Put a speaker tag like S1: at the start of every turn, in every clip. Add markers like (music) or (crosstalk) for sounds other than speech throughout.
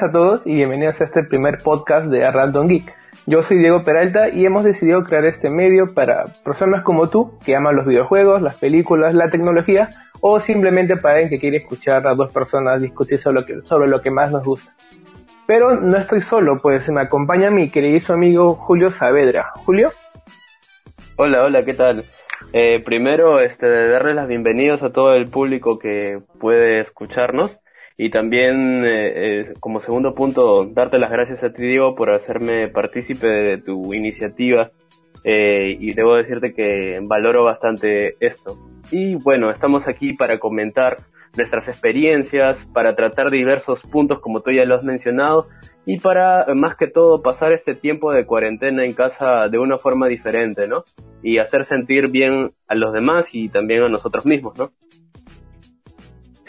S1: buenas a todos y bienvenidos a este primer podcast de A Geek. Yo soy Diego Peralta y hemos decidido crear este medio para personas como tú que aman los videojuegos, las películas, la tecnología o simplemente para alguien que quiere escuchar a dos personas discutir sobre lo que, sobre lo que más nos gusta. Pero no estoy solo, pues me acompaña mi querido amigo Julio Saavedra. Julio.
S2: Hola, hola, ¿qué tal? Eh, primero, este, darles las bienvenidas a todo el público que puede escucharnos y también, eh, eh, como segundo punto, darte las gracias a ti, Diego, por hacerme partícipe de tu iniciativa. Eh, y debo decirte que valoro bastante esto. Y bueno, estamos aquí para comentar nuestras experiencias, para tratar diversos puntos como tú ya lo has mencionado y para más que todo pasar este tiempo de cuarentena en casa de una forma diferente, ¿no? Y hacer sentir bien a los demás y también a nosotros mismos, ¿no?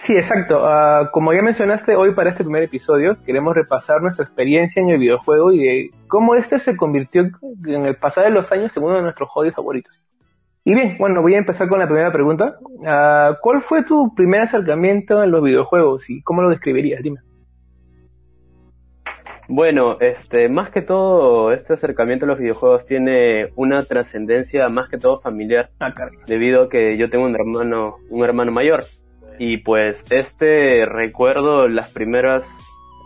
S1: Sí, exacto. Uh, como ya mencionaste, hoy para este primer episodio queremos repasar nuestra experiencia en el videojuego y de cómo este se convirtió en el pasar de los años en uno de nuestros hobbies favoritos. Y bien, bueno, voy a empezar con la primera pregunta. Uh, ¿Cuál fue tu primer acercamiento en los videojuegos y cómo lo describirías? Dime.
S2: Bueno, este, más que todo, este acercamiento a los videojuegos tiene una trascendencia más que todo familiar,
S1: ah,
S2: debido a que yo tengo un hermano, un hermano mayor y pues este recuerdo las primeras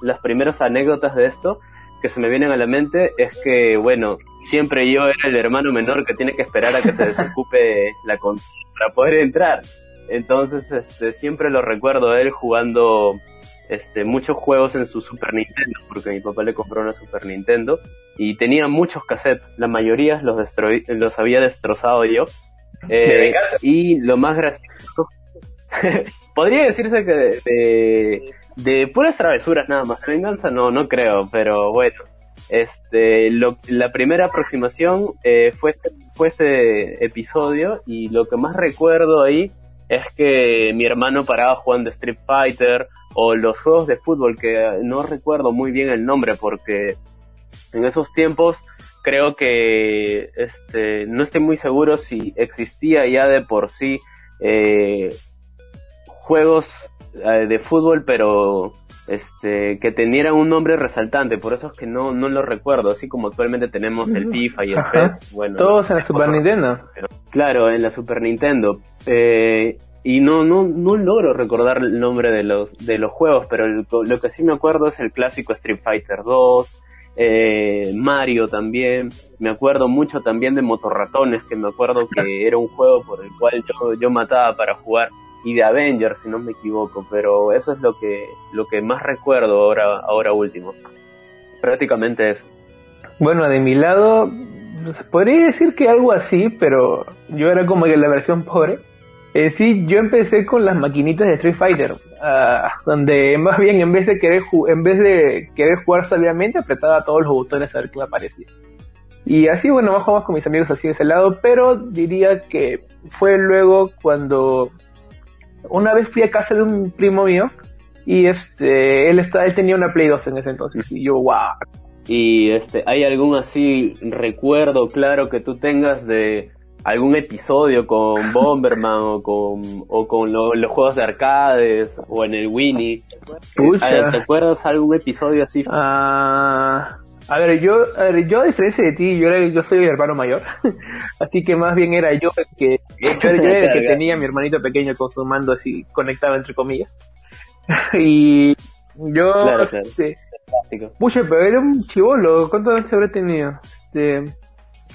S2: las primeras anécdotas de esto que se me vienen a la mente es que bueno siempre yo era el hermano menor que tiene que esperar a que se desocupe la consola para poder entrar. Entonces este siempre lo recuerdo a él jugando este muchos juegos en su Super Nintendo porque mi papá le compró una Super Nintendo y tenía muchos cassettes. La mayoría los los había destrozado yo. (laughs) Eh, y lo más gracioso (laughs) Podría decirse que de, puras travesuras nada más. venganza no, no creo, pero bueno. Este, la primera aproximación eh, fue, este, fue este episodio y lo que más recuerdo ahí es que mi hermano paraba jugando Street Fighter o los juegos de fútbol que no recuerdo muy bien el nombre porque en esos tiempos creo que este no estoy muy seguro si existía ya de por sí eh, juegos eh, de fútbol, pero este que tenieran un nombre resaltante, por eso es que no, no lo recuerdo, así como actualmente tenemos el FIFA y el PES, bueno.
S1: Todos en la Super Nintendo.
S2: claro, en la Super Nintendo. Eh, y no, no, no logro recordar el nombre de los, de los juegos, pero lo que sí me acuerdo es el clásico Street Fighter 2, eh, Mario también, me acuerdo mucho también de Motorratones, que me acuerdo que (laughs) era un juego por el cual yo, yo mataba para jugar y de Avengers, si no me equivoco, pero eso es lo que, lo que más recuerdo ahora, ahora último. Prácticamente eso.
S1: Bueno, de mi lado, pues, podría decir que algo así, pero yo era como que la versión pobre. Eh, sí, yo empecé con las maquinitas de Street Fighter, uh, donde más bien en vez de querer en jugar sabiamente apretaba todos los botones a ver qué me aparecía. Y así, bueno, más con mis amigos así de ese lado, pero diría que fue luego cuando una vez fui a casa de un primo mío y este él está, él tenía una Play 2 en ese entonces y yo wow.
S2: Y este, ¿hay algún así recuerdo claro que tú tengas de algún episodio con (laughs) Bomberman o con o con los juegos de arcades o en el Winnie? ¿Te acuerdas algún episodio así?
S1: Ah, a ver, yo, a ver, yo a diferencia de ti, yo, era, yo soy el hermano mayor, (laughs) así que más bien era yo el que, yo, era el que (laughs) tenía mi hermanito pequeño con su mando así conectado entre comillas. (laughs) y yo,
S2: claro, este,
S1: pucha, pero era un chivolo, ¿cuántos años habré tenido? Este,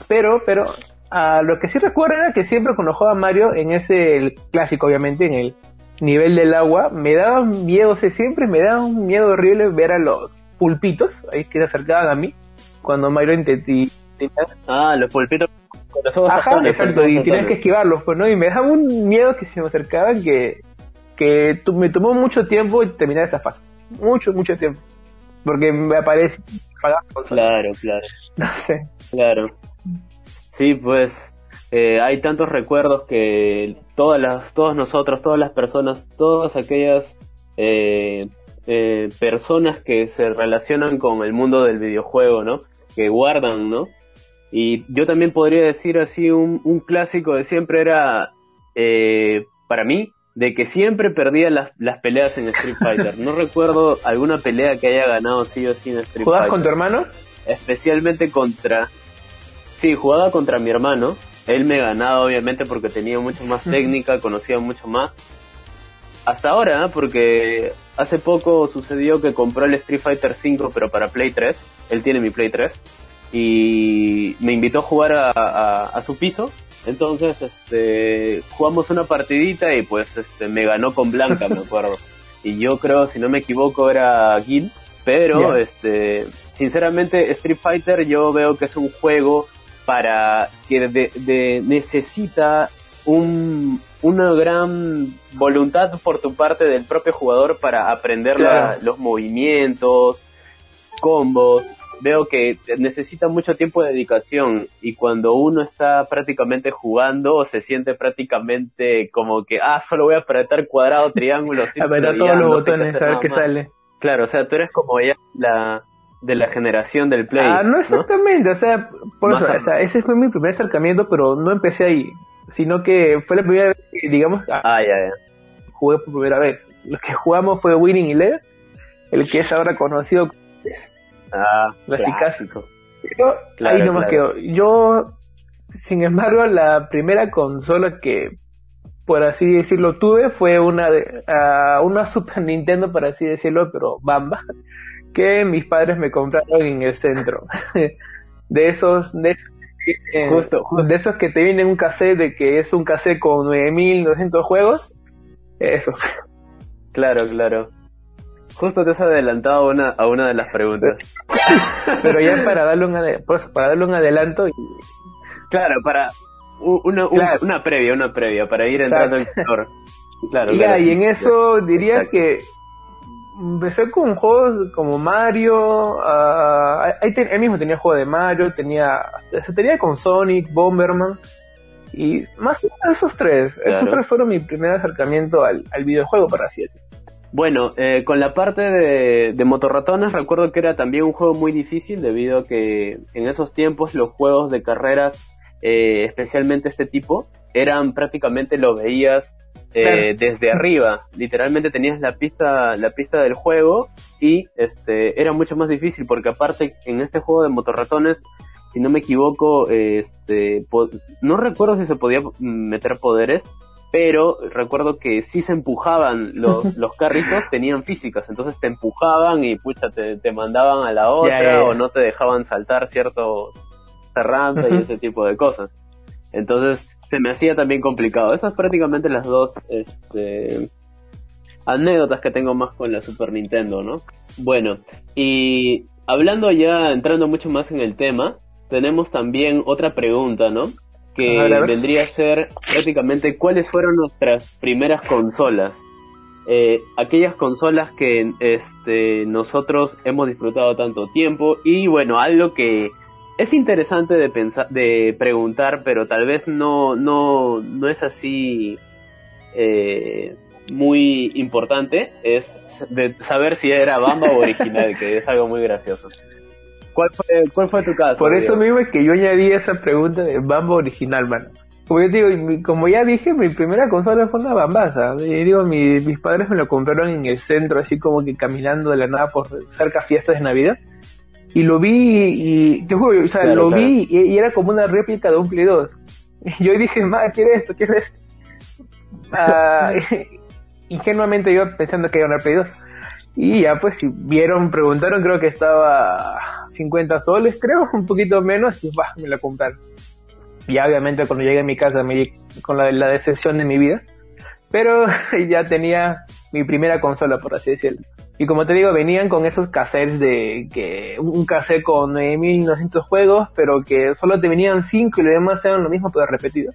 S1: pero, pero, a lo que sí recuerdo era que siempre cuando jugaba Mario, en ese, el clásico obviamente, en el nivel del agua, me daba miedo, o sea, siempre me daba un miedo horrible ver a los pulpitos ahí que se acercaban a mí cuando Mario intenté.
S2: Ah, los pulpitos con los
S1: ojos Ajá, exacto, y tienes que esquivarlos, pues, ¿no? Y me daba un miedo que se me acercaban que, que me tomó mucho tiempo terminar esa fase. Mucho, mucho tiempo. Porque me aparece.
S2: Claro, claro. (laughs)
S1: No sé.
S2: Claro. Sí, pues. Eh, hay tantos recuerdos que todas las, todos nosotros, todas las personas, todas aquellas eh, eh, personas que se relacionan con el mundo del videojuego, ¿no? Que guardan, ¿no? Y yo también podría decir así, un, clásico de siempre era, eh, para mí, de que siempre perdía las, las peleas en Street Fighter. No (laughs) recuerdo alguna pelea que haya ganado sí o sí en Street
S1: ¿Jugabas
S2: Fighter.
S1: con tu hermano?
S2: Especialmente contra... Sí, jugaba contra mi hermano. Él me ganaba obviamente porque tenía mucho más técnica, conocía mucho más. Hasta ahora, ¿eh? porque hace poco sucedió que compró el Street Fighter 5 pero para Play 3. Él tiene mi Play 3. Y me invitó a jugar a, a- a su piso. Entonces, este, jugamos una partidita y pues este, me ganó con Blanca, me acuerdo. (laughs) Y yo creo, si no me equivoco, era Gil. Pero, este, sinceramente, Street Fighter yo veo que es un juego para que de, de- necesita un, una gran voluntad por tu parte del propio jugador para aprender la- los movimientos, combos. Veo que necesita mucho tiempo de dedicación y cuando uno está prácticamente jugando se siente prácticamente como que, ah, solo voy a apretar cuadrado, triángulo, (laughs)
S1: Apretar todos los botones, a ver qué sale.
S2: Claro, o sea, tú eres como ya la de la generación del Play.
S1: Ah, no exactamente, o sea, por eso,
S2: a-
S1: o sea, ese fue mi primer acercamiento, pero no empecé ahí, sino que fue la primera vez que, digamos, ah,
S2: ya, ya.
S1: jugué por primera vez. Lo que jugamos fue Winning Eleven, el que es ahora conocido como.
S2: Ah, clásico.
S1: Pero
S2: Claro,
S1: ahí nomás
S2: claro.
S1: quedó. Yo, sin embargo, la primera consola que, por así decirlo, tuve fue una de, ah, una Super Nintendo, por así decirlo, pero bamba, que mis padres me compraron en el centro. (laughs) de esos, de, esos tienen-
S2: Justo, justo.
S1: de esos que te vienen un cassette de que es un cassette con 9900 juegos. Eso. (laughs)
S2: Claro, claro. Justo te has adelantado a una, a una de las preguntas. (laughs)
S1: Pero ya para darle un, pues, para darle un adelanto, y-
S2: Claro, para una, un-
S1: Claro.
S2: una previa, una previa, para ir entrando en color. Claro,
S1: Y
S2: claro.
S1: y en eso diría
S2: Exacto.
S1: que empecé con juegos como Mario, ah, ahí él mismo tenía juego de Mario, tenía, se tenía con Sonic, Bomberman, y más que nada esos tres, esos tres fueron mi primer acercamiento al, al videojuego, por así decirlo.
S2: Bueno, eh, con la parte de, de motorratones recuerdo que era también un juego muy difícil debido a que en esos tiempos los juegos de carreras, eh, especialmente este tipo, eran prácticamente lo veías eh,
S1: Claro.
S2: desde arriba. Literalmente tenías la pista, la pista del juego y este era mucho más difícil porque aparte en este juego de motorratones, si no me equivoco, este no recuerdo si se podía meter poderes, pero recuerdo que si se empujaban los, (laughs) los carritos, tenían físicas, entonces te empujaban y pucha, te, te mandaban a la otra o no te dejaban saltar cierto rampa y
S1: Ujú.
S2: ese tipo de cosas. Entonces se me hacía también complicado. Esas prácticamente las dos este, anécdotas que tengo más con la Super Nintendo, ¿no? Bueno, y hablando ya, entrando mucho más en el tema, tenemos también otra pregunta, ¿no? Que
S1: A
S2: vendría a ser prácticamente cuáles fueron nuestras primeras consolas. Eh, aquellas consolas que este, nosotros hemos disfrutado tanto tiempo y bueno, algo que es interesante de pensar, de preguntar, pero tal vez no, no, no es así eh, muy importante, es de saber si era Bamba o original, que es algo muy gracioso. ¿Cuál fue, cuál fue tu caso?
S1: Por eso
S2: Diego?
S1: mismo es que yo añadí esa pregunta de Bamba original, man. Como yo digo, como ya dije, mi primera consola fue una bambaza. Y digo, mi- mis padres me lo compraron en el centro, así como que caminando de la nada por cerca fiestas de Navidad. Y lo vi y, te juro, o sea,
S2: Claro,
S1: lo
S2: claro.
S1: vi y, y era como una réplica de un Play 2. Y (laughs) yo dije, ma, ¿qué es esto? ¿Qué es esto? Ah, (laughs) ingenuamente yo pensando que era una Play 2. Y ya pues si vieron, preguntaron, creo que estaba 50 soles, creo, (laughs) un poquito menos, y bah, me la compraron. Y ya, obviamente cuando llegué a mi casa me di con la, la decepción de mi vida. Pero ya tenía mi primera consola, por así decirlo. Y como te digo, venían con esos cassettes de que un cassette con 9900 juegos, pero que solo te venían 5 y los demás eran lo mismo pero repetido.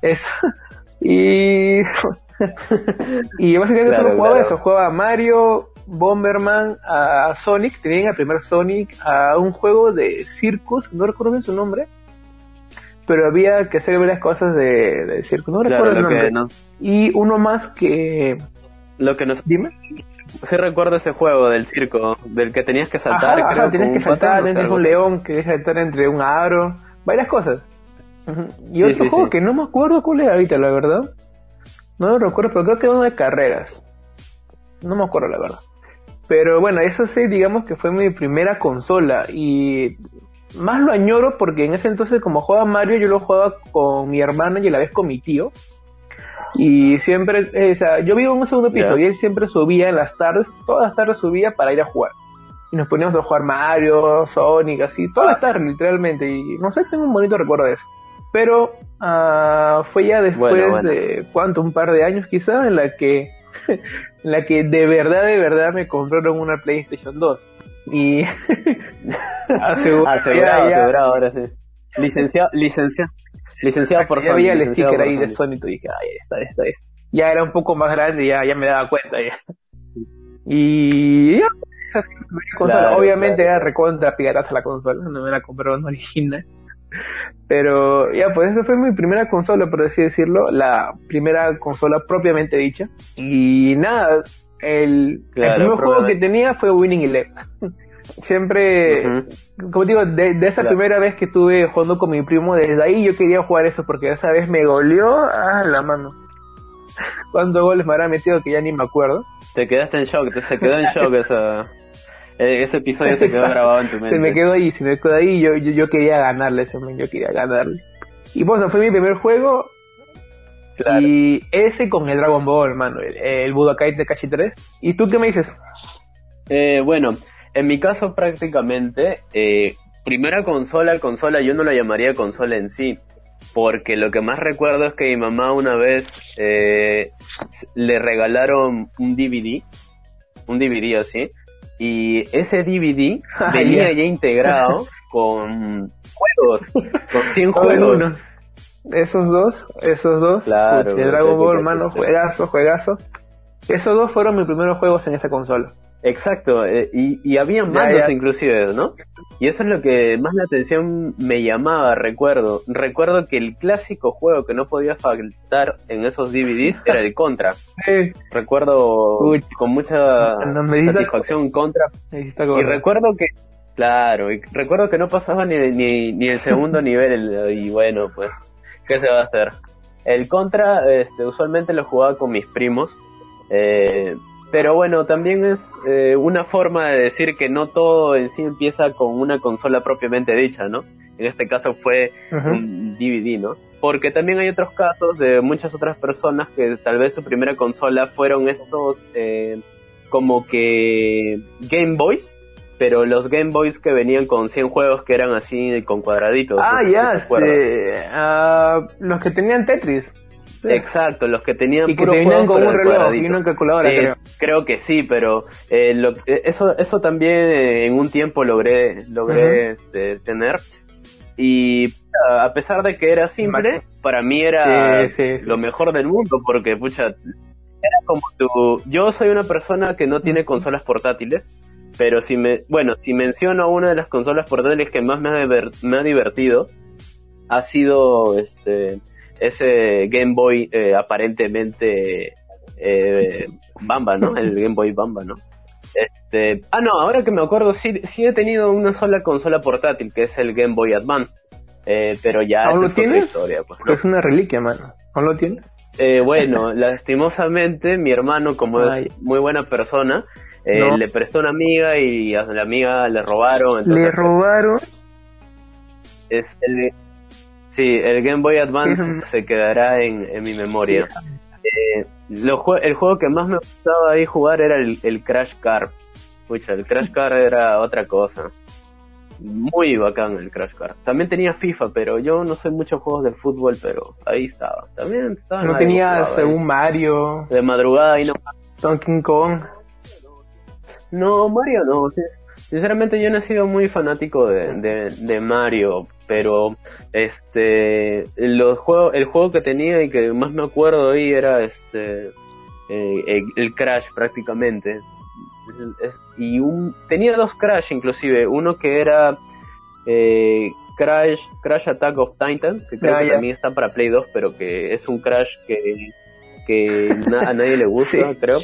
S1: Eso. (laughs) Y (laughs) y básicamente
S2: Claro,
S1: solo jugaba
S2: claro.
S1: eso, jugaba a Mario, Bomberman, a Sonic, tenían el primer Sonic, a un juego de Circus, no recuerdo bien su nombre, pero había que hacer varias cosas de, de Circus, no
S2: Claro,
S1: recuerdo el nombre.
S2: no,
S1: Y uno más que...
S2: lo que nos...
S1: Dime.
S2: Sí recuerdo ese juego del circo, del que tenías que saltar,
S1: Ajá,
S2: creo,
S1: ajá, tienes que saltar, tienes un león que deja saltar entre un aro, varias cosas. Y
S2: Sí,
S1: otro
S2: sí,
S1: juego
S2: sí.
S1: que no me acuerdo cuál era ahorita, la verdad. No lo recuerdo, pero creo que era uno de carreras. No me acuerdo la verdad. Pero bueno, eso sí, digamos que fue mi primera consola. Y más lo añoro porque en ese entonces, como jugaba Mario, yo lo jugaba con mi hermano y a la vez con mi tío. Y siempre, eh, o sea, yo vivo en un segundo piso y él siempre subía en las tardes, todas las tardes subía para ir a jugar. Y nos poníamos a jugar Mario, Sonic, así, todas las tardes literalmente. Y no sé, tengo un bonito recuerdo de eso. Pero uh, fue ya después de, ¿cuánto? Un par de años quizá, en la que, (laughs) en la que de verdad, de verdad me compraron una PlayStation 2. Y (laughs)
S2: asegurado, asegurado, asegurado, ahora sí. Licenciado, licenciado. Licenciado por
S1: Ya veía el sticker ahí de Sony y dije, ay, esta, esta, esta. Ya era un poco más grande y ya, ya me daba cuenta. Ya. Y ya, esa consola. Obviamente era recontra pirataza la consola, no me la compraron original. Pero ya, pues esa fue mi primera consola, por así decirlo, la primera consola propiamente dicha. Y nada, el, el primer juego que tenía fue Winning Eleven. Siempre, como digo, de, esa primera vez que estuve jugando con mi primo, desde ahí yo quería jugar eso porque esa vez me goleó a la mano. (laughs) ¿Cuántos goles me habrá metido que ya ni me acuerdo?
S2: Te quedaste en shock, te se quedó en shock esa, e, ese episodio se quedó grabado en tu mente.
S1: Se me quedó ahí, se me quedó ahí yo, yo, yo quería ganarle ese yo quería ganarle. Y pues fue mi primer juego, Y ese con el Dragon Ball, hermano, el, el Budokai Kashi 3. ¿Y tú qué me dices?
S2: Eh, bueno, en mi caso prácticamente, eh, primera consola, consola, yo no la llamaría consola en sí, porque lo que más recuerdo es que mi mamá una vez eh, le regalaron un DVD, un DVD así, y ese DVD venía ya integrado (laughs) con juegos, con 100 juegos.
S1: Esos dos, esos dos, claro, Dragon Ball, hermano, juegazo, juegazo. Esos dos fueron mis primeros juegos en esa consola.
S2: Exacto, eh, y, y había mandos inclusive, ¿no? Y eso es lo que más la atención me llamaba, recuerdo. Recuerdo que el clásico juego que no podía faltar en esos DVDs era el Contra. (laughs) Recuerdo con mucha satisfacción Contra. Y recuerdo que, claro, y recuerdo que no pasaba ni, ni, ni el segundo (laughs) nivel, y bueno, pues, ¿qué se va a hacer? El Contra, este, usualmente lo jugaba con mis primos. Eh, pero bueno, también es eh, una forma de decir que no todo en sí empieza con una consola propiamente dicha, ¿no? En este caso fue un DVD, ¿no? Porque también hay otros casos de muchas otras personas que tal vez su primera consola fueron estos eh, como que Game Boys, pero los Game Boys que venían con 100 juegos que eran así con cuadraditos.
S1: Ah, ya, este, uh, los que tenían Tetris.
S2: Exacto, los que tenían
S1: y que tenían con un reloj y una calculadora.
S2: Eh, creo. que sí, pero eh, lo, eh, eso eso también en un tiempo logré logré este, tener. Y a pesar de que era simple, para mí era lo mejor del mundo porque pucha era como tu yo soy una persona que no tiene consolas portátiles pero si me bueno si menciono una de las consolas portátiles que más me ha, me ha divertido ha sido este ese Game Boy eh, aparentemente eh, Bamba, ¿no? El Game Boy Bamba, ¿no? Este, ah, no, ahora que me acuerdo, sí, sí he tenido una sola consola portátil, que es el Game Boy Advance. Eh, pero ya
S1: ¿Aún lo tienes? historia. Pues, Es una reliquia, mano. ¿Aún lo tienes?
S2: Eh, bueno, (laughs) lastimosamente, mi hermano, como es muy buena persona, eh, le prestó una amiga y a la amiga le robaron.
S1: ¿Le robaron?
S2: Es el, Sí, el Game Boy Advance se quedará en, mi memoria. Eh, el juego que más me gustaba ahí jugar era el, Crash Car. Pucha, el Crash (laughs) Car era otra cosa. Muy bacán el Crash Car. También tenía FIFA, pero yo no sé muchos juegos de fútbol, pero ahí estaba. También estaba.
S1: No tenías un Mario.
S2: De madrugada y no.
S1: Donkey Kong.
S2: No, Mario no. Sinceramente yo no he sido muy fanático de, de Mario, pero este los juegos el juego que tenía y que más me acuerdo ahí era este eh, el, Crash prácticamente. Y un tenía dos Crash inclusive. Uno que era eh, Crash Crash Attack of Titans que creo ah, que también está para Play 2 pero que es un Crash que que a nadie le gusta (laughs) creo.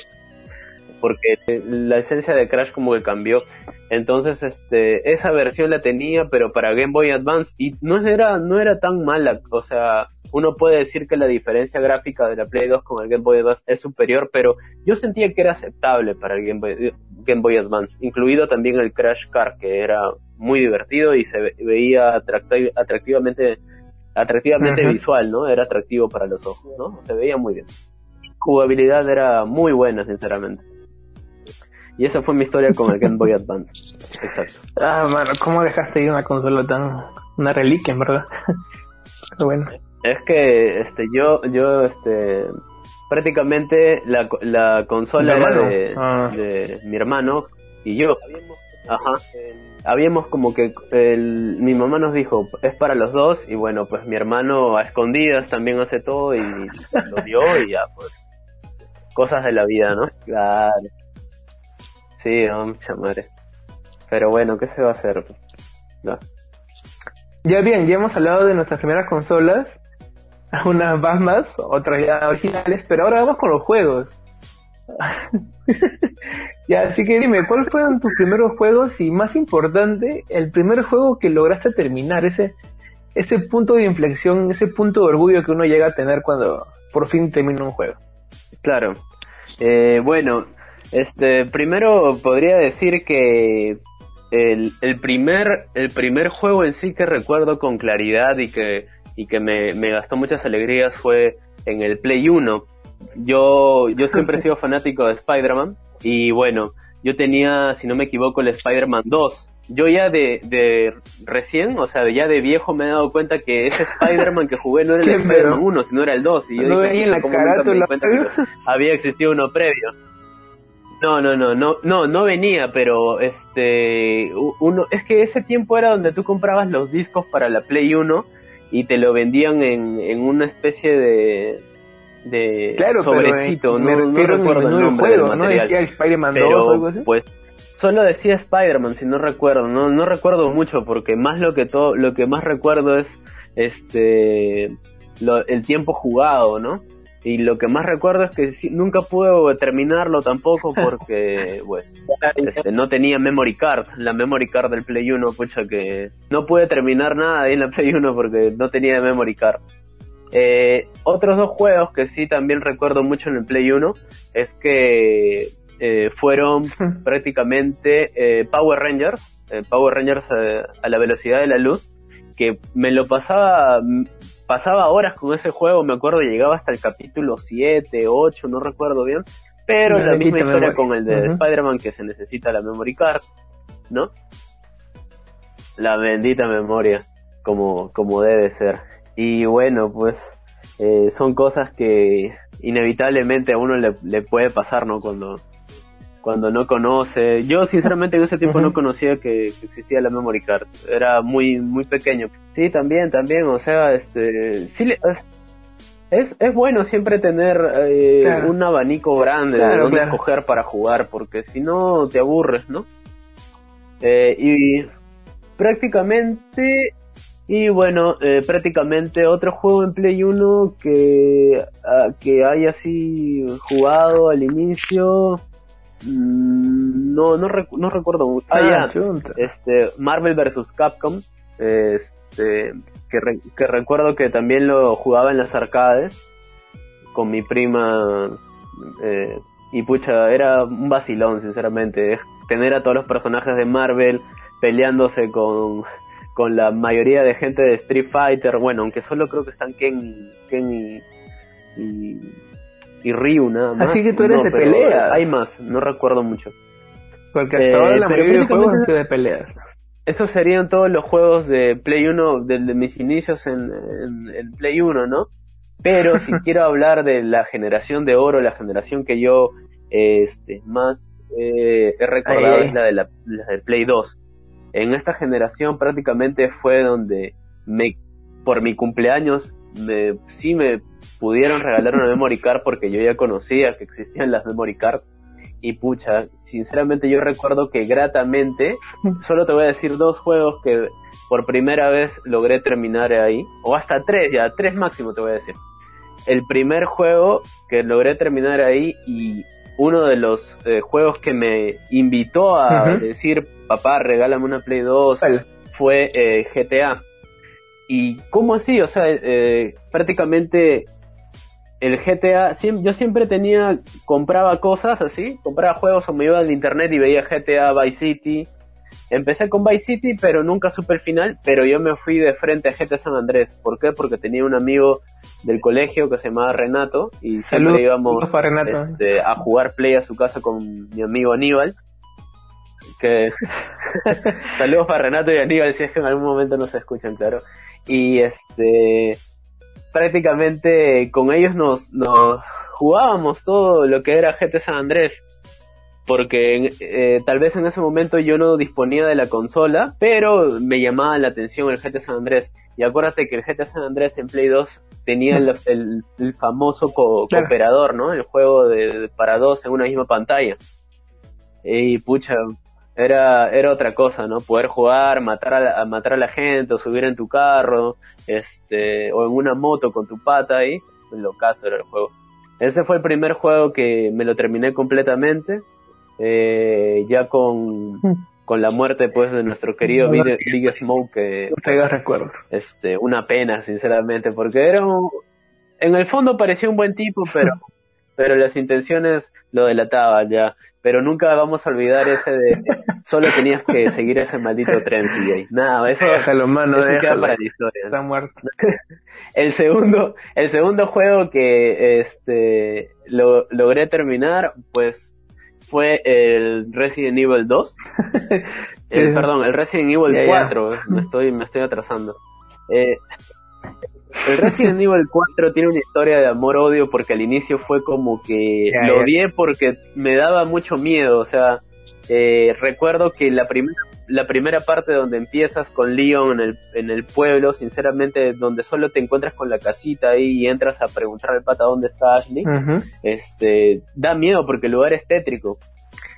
S2: Porque la esencia de Crash como que cambió entonces, este, esa versión la tenía, pero para Game Boy Advance, y no era, no era tan mala, o sea, uno puede decir que la diferencia gráfica de la Play 2 con el Game Boy Advance es superior, pero yo sentía que era aceptable para el Game Boy, Game Boy Advance, incluido también el Crash Car, que era muy divertido y se veía atractivamente atractivamente visual, ¿no? Era atractivo para los ojos, ¿no? Se veía muy bien. Jugabilidad era muy buena, sinceramente. Y esa fue mi historia con el Game Boy Advance. Exacto.
S1: Ah, mano, ¿cómo dejaste ir una consola tan... una reliquia, en verdad? (laughs) bueno.
S2: Es que, este, yo, yo, este, prácticamente la, la consola era de, ah. de mi hermano y yo. Ajá. Habíamos como que el, mi mamá nos dijo, es para los dos, y bueno, pues mi hermano a escondidas también hace todo y lo dio y ya, pues. Cosas de la vida, ¿no? Claro. Sí, madre. Pero bueno, ¿qué se va a hacer?
S1: Ya bien, ya hemos hablado de nuestras primeras consolas, (laughs) unas más, otras ya originales, pero ahora vamos con los juegos. (laughs) ya, así que dime, ¿cuáles fueron tus primeros juegos y más importante, el primer juego que lograste terminar, ese, ese punto de inflexión, ese punto de orgullo que uno llega a tener cuando por fin termina un juego?
S2: Claro. Eh, bueno, este, primero podría decir que el, el, primer, el primer juego en sí que recuerdo con claridad y que, y que me, me gastó muchas alegrías fue en el Play 1 yo, yo siempre he sido (laughs) fanático de Spider-Man y bueno, yo tenía, si no me equivoco, el Spider-Man 2. Yo ya de, de recién, o sea, ya de viejo me he dado cuenta que ese Spider-Man que jugué no era (laughs) el Spider-Man 1, sino era el 2. Y yo
S1: no venía en la carátula. (laughs)
S2: había existido uno previo. No, no, no, no, no, no venía, pero este, uno, es que ese tiempo era donde tú comprabas los discos para la Play 1 y te lo vendían en, en una especie de, de
S1: claro,
S2: sobrecito,
S1: no, no recuerdo el nombre juego, no decía Spider-Man 2 o algo así.
S2: Pues solo decía Spider-Man, si no recuerdo, no no recuerdo mucho porque más lo que todo lo que más recuerdo es este lo, el tiempo jugado, ¿no? Y lo que más recuerdo es que nunca pude terminarlo tampoco (laughs) porque pues este, no tenía memory card, la memory card del Play 1, pucha que no pude terminar nada ahí en la (laughs) Play 1 porque no tenía memory card. Eh, otros dos juegos que sí también recuerdo mucho en el Play 1 es que eh, fueron (laughs) prácticamente eh, Power Rangers, Power Rangers a la velocidad de la luz, que me lo pasaba, pasaba horas con ese juego, me acuerdo, llegaba hasta el capítulo 7, 8, no recuerdo bien, pero la, misma historia con el de Spider-Man que se necesita la memory card, ¿no? La bendita memoria, como, como debe ser. Y bueno, pues eh, son cosas que inevitablemente a uno le, puede pasar, ¿no? Cuando, cuando no conoce. Yo sinceramente en ese tiempo no conocía que, existía la memory card. Era muy, muy pequeño. Sí, también, también, o sea, este, sí es, es bueno siempre tener eh, un abanico grande de donde escoger para jugar, porque si no te aburres, ¿no? Eh, y prácticamente y bueno, eh, prácticamente otro juego en Play 1 que, uh, que haya así jugado al inicio. Mm, no, no, no recuerdo mucho. Ah, ya. Este, Marvel vs. Capcom. Este, que, que recuerdo que también lo jugaba en las arcades con mi prima. Eh, y pucha, era un vacilón, sinceramente. Tener a todos los personajes de Marvel peleándose con con la mayoría de gente de Street Fighter, bueno, aunque solo creo que están Ken, Ken y, y, Ryu nada más.
S1: Así que tú eres de peleas.
S2: Hay más, no recuerdo mucho.
S1: Porque hasta ahora la eh, mayoría de juegos han de peleas.
S2: Esos serían todos los juegos de Play 1, de, mis inicios en, en, Play 1, ¿no? Pero si (laughs) quiero hablar de la generación de oro, la generación que yo este, más eh, he recordado es la de la, la del Play 2 en esta generación prácticamente fue donde me, por mi cumpleaños, me, sí me pudieron regalar una memory card porque yo ya conocía que existían las memory cards. Y pucha, sinceramente yo recuerdo que gratamente, solo te voy a decir dos juegos que por primera vez logré terminar ahí, o hasta tres, ya tres máximo te voy a decir. El primer juego que logré terminar ahí y uno de los eh, juegos que me invitó a decir, papá, regálame una Play 2, fue eh, GTA. Y ¿cómo así? O sea, eh, prácticamente el GTA, yo siempre tenía, compraba cosas así, compraba juegos o me iba al internet y veía GTA Vice City. Empecé con Vice City, pero nunca supe el final, pero yo me fui de frente a GTA San Andrés. ¿Por qué? Porque tenía un amigo del colegio que se llamaba Renato y siempre íbamos este, a jugar play a su casa con mi amigo Aníbal. Que (laughs) saludos para Renato y Aníbal si es que en algún momento no se escuchan, claro. Y este prácticamente con ellos nos, nos jugábamos todo lo que era GT San Andrés. Porque eh, tal vez en ese momento yo no disponía de la consola, pero me llamaba la atención el GT San Andrés. Y acuérdate que el GT San Andrés en Play 2 tenía el, el, famoso cooperador, ¿no? El juego de, para dos en una misma pantalla. Y pucha, era, era otra cosa, ¿no? Poder jugar, matar a, la, matar a la gente, o subir en tu carro, este, o en una moto con tu pata ahí, lo caso era el juego. Ese fue el primer juego que me lo terminé completamente, eh, ya con, con la muerte pues de nuestro querido Big, Big Smoke, que,
S1: recuerdos.
S2: este, una pena sinceramente, porque era un, en el fondo parecía un buen tipo, pero, (laughs) pero las intenciones lo delataban ya pero nunca vamos a olvidar ese de solo tenías que seguir ese maldito tren CJ. Nada, eso, (laughs)
S1: déjalo, mano,
S2: eso queda para la historia.
S1: Está muerto. (laughs)
S2: el segundo, el segundo juego que este lo, logré terminar, pues fue el Resident Evil 2. (laughs) el, perdón, el Resident Evil 4, me estoy me estoy atrasando. Eh, el Resident (laughs) Evil 4 tiene una historia de amor-odio porque al inicio fue como que lo odié porque me daba mucho miedo. O sea, eh, recuerdo que la, primera la primera parte donde empiezas con Leon en el, en el pueblo, sinceramente, donde solo te encuentras con la casita ahí y entras a preguntar al pata dónde está Ashley, este, da miedo porque el lugar es tétrico.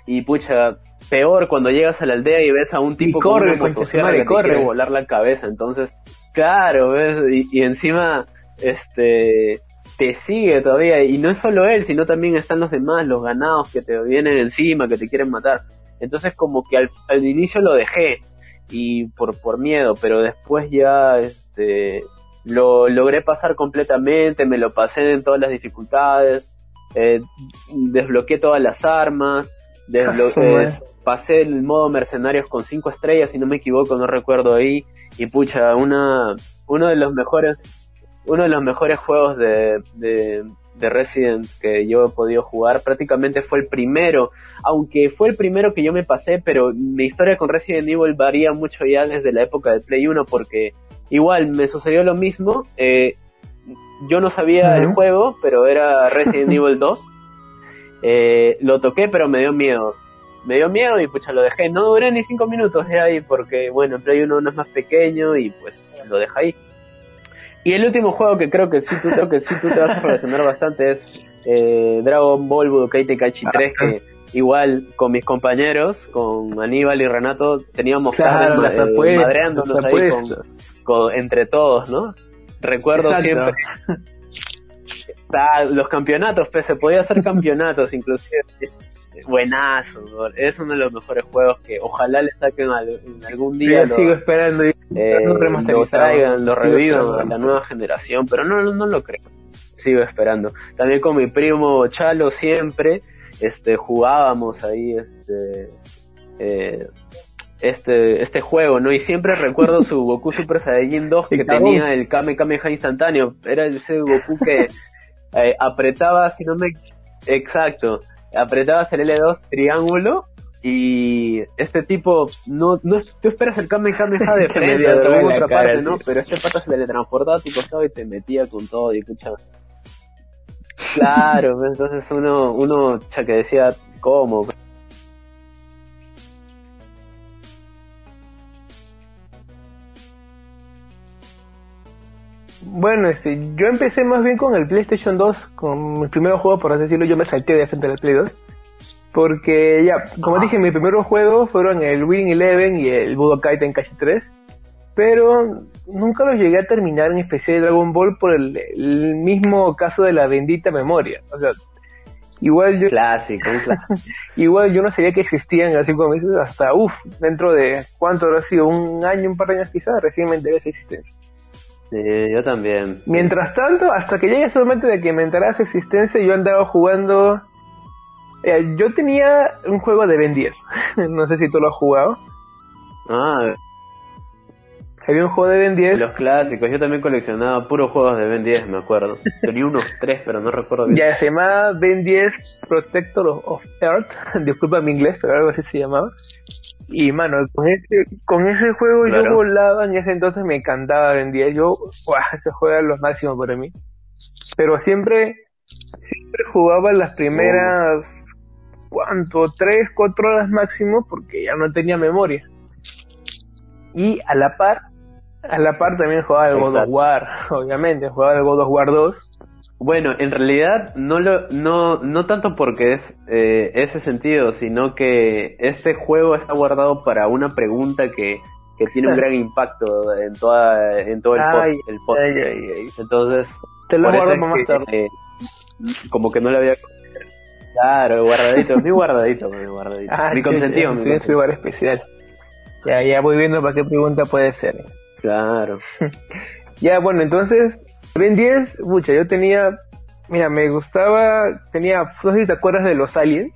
S2: Y pucha, peor cuando llegas a la aldea y ves a un tipo
S1: corre,
S2: con una que corre. quiere volar la cabeza. Entonces, claro, ¿ves? Y, encima, este, te sigue todavía. Y no es solo él, sino también están los demás, los ganados que te vienen encima, que te quieren matar. Entonces, como que al, al inicio lo dejé y por, por miedo, pero después ya, este, lo logré pasar completamente, me lo pasé en todas las dificultades, eh, desbloqueé todas las armas, desbloqueé, pasé el modo mercenarios con cinco estrellas, si no me equivoco, no recuerdo ahí, y pucha, una, uno de los mejores, uno de los mejores juegos de, de, de Resident que yo he podido jugar, prácticamente fue el primero, aunque fue el primero que yo me pasé, pero mi historia con Resident Evil varía mucho ya desde la época del Play 1, porque igual me sucedió lo mismo, eh, yo no sabía el juego, pero era Resident (laughs) Evil 2. Eh, lo toqué, pero me dio miedo me dio miedo y pucha lo dejé. No duré ni cinco minutos de ahí porque, bueno, el Play 1 no es más pequeño y pues lo dejé ahí. Y el último juego que creo que sí tú, creo que sí tú te vas a relacionar bastante es eh, Dragon Ball Budokai Tenkaichi 3 que igual con mis compañeros, con Aníbal y Renato, teníamos
S1: claro, las
S2: eh, madreándonos ahí con, entre todos, ¿no? Recuerdo siempre (laughs) los campeonatos, pues, se podía hacer campeonatos inclusive buenazo, es uno de los mejores juegos que ojalá le saquen en algún día.
S1: Yo sigo esperando y
S2: eh, lo traigan, lo revivan a la nueva generación, pero no, no, lo creo. Sigo esperando. También con mi primo Chalo siempre, este, jugábamos ahí, este, eh, este, este juego, ¿no? Y siempre recuerdo su (laughs) Goku Super Saiyajin 2 que tenía el Kame Kameha instantáneo. Era ese Goku que (laughs) eh, apretaba, si no me... Exacto apretabas el L2 triángulo y este tipo no, no tú esperas el Kame Kameha de (laughs) frente otra parte, ¿no? Pero este pata se teletransportaba a tu costado y te metía con todo y escuchaba. (laughs) Claro, entonces uno, uno ya que decía, ¿cómo?
S1: Bueno, este, yo empecé más bien con el PlayStation 2, con mi primer juego, por así decirlo, yo me salté de frente al Play 2. Porque ya, como dije, mis primeros juegos fueron el Win Eleven y el Budokai Tenkaichi 3. Pero nunca los llegué a terminar, en especial de Dragon Ball, por el, mismo caso de la bendita memoria. O sea, igual yo...
S2: Clásico, clásico. (laughs)
S1: igual yo no sabía que existían así como dices, hasta, uff, dentro de, ¿cuánto habrá sido? Un año, un par de años quizás, recién me enteré de esa existencia.
S2: Sí, yo también.
S1: Mientras tanto, hasta que llegue ese momento de que me enterara su existencia, yo andaba jugando. Eh, yo tenía un juego de Ben 10. (laughs) no sé si tú lo has jugado.
S2: Ah,
S1: Había un juego de Ben 10.
S2: los clásicos. Yo también coleccionaba puros juegos de Ben 10, me acuerdo. Tenía unos tres, pero no recuerdo bien.
S1: Ya se llamaba Ben 10 Protector of- of Earth. (laughs) Disculpa mi inglés, pero algo así se llamaba. Y mano, con ese, con ese juego yo volaba, en ese entonces me encantaba 10. Yo, ¡guau! ese juego era lo máximo para mí. Pero siempre, siempre jugaba las primeras, ¿cuánto? Tres, cuatro horas máximo porque ya no tenía memoria. Y a la par, a la par también jugaba el God of. War, (laughs) obviamente, jugaba el God of War 2.
S2: Bueno, en realidad no lo, no, no tanto porque es eh, ese sentido, sino que este juego está guardado para una pregunta que, que tiene un gran impacto en toda, en todo el, post-
S1: Ay,
S2: el podcast.
S1: ay, ay.
S2: Entonces,
S1: Te lo guardo más
S2: que,
S1: tarde.
S2: eh, como que no le había Claro, guardadito, mi guardadito, mi guardadito.
S1: Ah,
S2: mi consentido,
S1: sí,
S2: mi
S1: sí, es
S2: consentido.
S1: lugar especial. Ya, ya voy viendo para qué pregunta puede ser.
S2: Claro. (laughs)
S1: Ya, bueno, entonces, Ben 10, mucha, yo tenía, mira, me gustaba, tenía, no sé si te acuerdas de los aliens,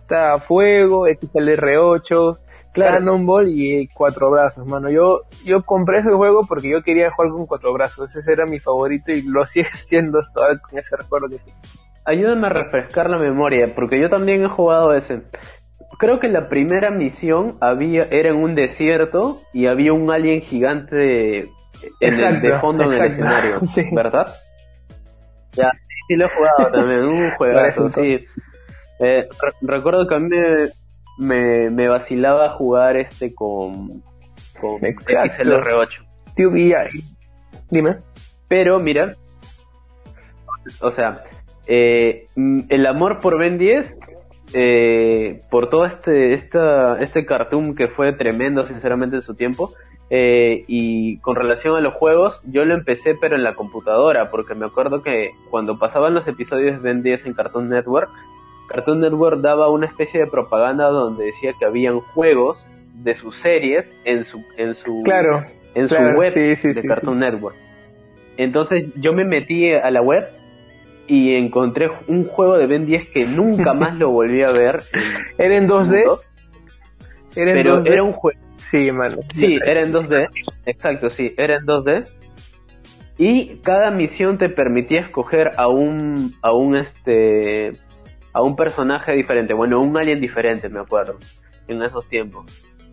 S1: estaba Fuego, XLR8, Cannonball y Cuatro Brazos, mano. Yo, yo compré ese juego porque yo quería jugar con Cuatro Brazos, ese era mi favorito y lo (laughs) sigue siendo hasta ahora con ese recuerdo que tengo.
S2: Ayúdame a refrescar la memoria, porque yo también he jugado ese. Creo que la primera misión había era en un desierto y había un alien gigante en el, de
S1: Exacto,
S2: fondo en el
S1: exacto,
S2: escenario, (laughs)
S1: sí.
S2: ¿verdad? Ya, sí, sí lo he jugado también, un (laughs) juegazo, sí. Eh, re- recuerdo que a mí me, vacilaba jugar este con, con
S1: Exacto.
S2: XLR8.
S1: Tío, y dime.
S2: Pero mira, o sea, eh, mm, el amor por Ben 10, eh, por todo este, esta, este cartoon que fue tremendo, sinceramente, en su tiempo, eh, y con relación a los juegos, yo lo empecé, pero en la computadora, porque me acuerdo que cuando pasaban los episodios de Ben 10 en Cartoon Network, Cartoon Network daba una especie de propaganda donde decía que habían juegos de sus series en su, en su,
S1: Claro,
S2: en
S1: claro,
S2: su web
S1: sí, sí,
S2: de
S1: sí,
S2: Cartoon Network. Entonces yo me metí a la web y encontré un juego de Ben 10 que nunca (laughs) más lo volví a ver.
S1: ¿Era en 2D? ¿Era en
S2: Pero
S1: 2D?
S2: era un juego.
S1: Sí, mano.
S2: Sí, era en 2D. Exacto, sí, era en 2D. Y cada misión te permitía escoger a un, a un este, a un personaje diferente. Bueno, un alien diferente, me acuerdo, en esos tiempos.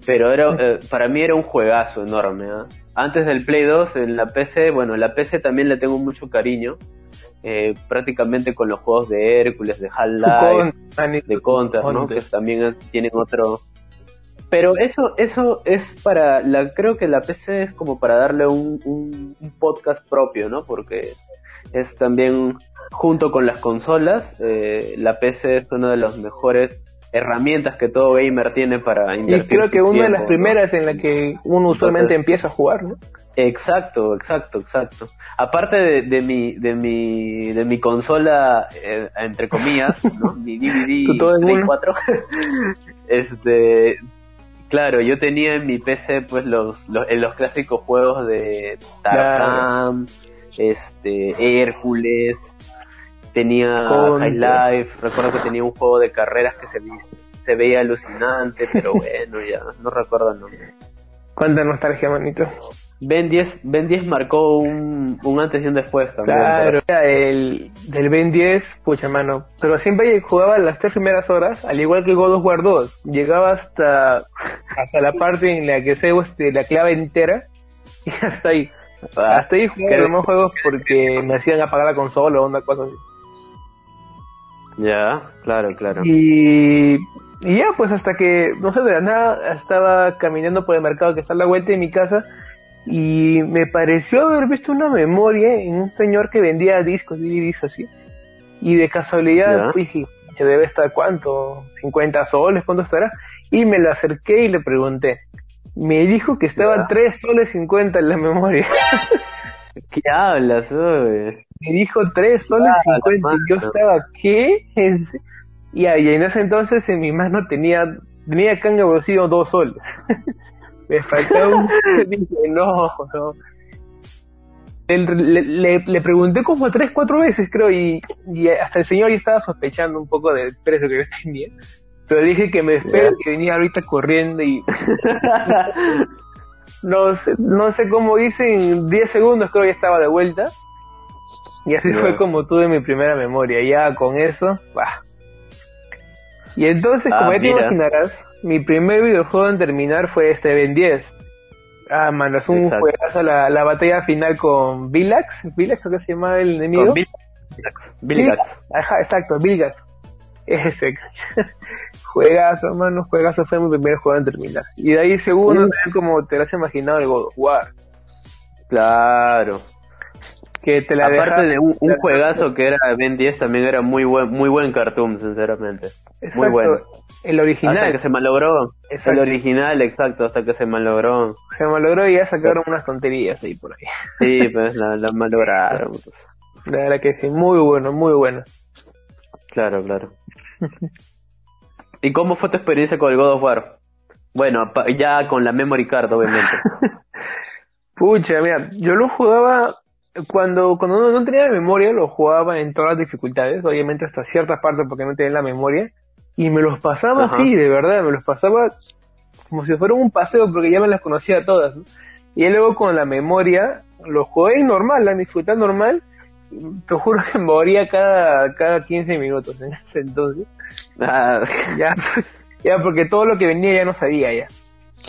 S2: Pero era, eh, para mí era un juegazo enorme. ¿ah? Antes del Play 2, en la PC, bueno, la PC también le tengo mucho cariño. eh, prácticamente con los juegos de Hércules, de Half-Life, de Counter, ¿no? Que también tienen otro. Pero eso, eso es para, la, creo que la PC es como para darle un, un, un podcast propio, ¿no? Porque es también, junto con las consolas, eh, la PC es una de las mejores herramientas que todo gamer tiene para
S1: Y
S2: invertir.
S1: creo
S2: su
S1: que una de las
S2: ¿no?
S1: primeras en la que uno usualmente
S2: Entonces-
S1: empieza a jugar, ¿no?
S2: Exacto, exacto, exacto. Aparte de, de mi, de mi, de mi consola, eh, entre comillas, ¿no? Mi (laughs) DVD
S1: Tu todo en
S2: Play
S1: uno.
S2: 4, (laughs) este, claro, yo tenía en mi PC pues los, los, en los clásicos juegos de Tarzan, este, Hércules, tenía
S1: Contra.
S2: High Life, recuerdo que tenía un juego de carreras que se, se veía alucinante, pero (laughs) bueno, ya, no recuerdo el nombre.
S1: Cuánta nostalgia, manito.
S2: Ben 10, ben 10 marcó un, un antes y un después también.
S1: Claro, era el del Ben 10, pucha mano. Pero siempre jugaba las tres primeras horas, al igual que God of War 2. Llegaba hasta, hasta la parte en la que se este, la clave entera (laughs) y hasta ahí.
S2: Ah,
S1: Hasta ahí jugaba
S2: ¿qué?
S1: los demás juegos porque me hacían apagar la consola o una cosa así.
S2: ya, claro, claro.
S1: Y, y ya, pues hasta que, no sé, de la nada estaba caminando por el mercado que está a la vuelta de mi casa y me pareció haber visto una memoria en un señor que vendía discos, DVDs así. Y de casualidad fui, dije, que debe estar cuánto, 50 soles, ¿cuánto estará? Y me la acerqué y le pregunté. Me dijo que estaba
S2: Ya.
S1: 3 soles 50 en la memoria. (laughs)
S2: ¿Qué hablas, oye?
S1: Me dijo 3 soles
S2: Ah,
S1: 50 y yo estaba, ¿qué? Es- Y ahí en ese entonces en mi mano tenía, tenía acá en el bolsillo 2 soles. (laughs) Me faltaba un... dije, no, no. le, le, pregunté como tres, cuatro veces, creo, y, y, hasta el señor ya estaba sospechando un poco del precio que yo tenía. Pero dije que me espero que venía ahorita corriendo y... (laughs) no, sé, no sé cómo hice, en 10 segundos creo ya estaba de vuelta. Y así fue como tuve mi primera memoria. Ya con eso, bah. Y entonces, como ah, ya te imaginarás, mi primer videojuego en terminar fue este Ben 10. Ah, mano, es un juegazo la, la batalla final con Villax. ¿Villax creo que se llama el enemigo?
S2: Villax.
S1: Ajá, exacto, Villax. Ese, (laughs) juegazo, mano, juegazo fue mi primer juego en terminar. Y de ahí segundo, como te lo has imaginado, el God of War.
S2: Claro. Que te la Aparte de un, juegazo que era Ben 10, también era muy buen, muy buen cartoon, sinceramente. Muy bueno.
S1: El original.
S2: Hasta que se malogró. El original, exacto, hasta que se malogró.
S1: Se malogró y ya sacaron unas tonterías ahí por ahí.
S2: Sí, pues la, la malograron.
S1: La verdad que sí, muy bueno, muy bueno.
S2: Claro, claro. ¿Y cómo fue tu experiencia con el God of War? Bueno, ya con la memory card, obviamente. (laughs)
S1: Pucha, mira, yo lo jugaba cuando, cuando no, tenía memoria, lo jugaba en todas las dificultades, obviamente hasta ciertas partes porque no tenía la memoria, y me los pasaba así, de verdad, me los pasaba como si fuera un paseo porque ya me las conocía todas. Y luego con la memoria, lo jugué normal, la disfruté normal, te juro que (laughs) moría cada, cada 15 minutos en ese entonces. Ah, ya, (laughs) ya, porque todo lo que venía ya no sabía ya.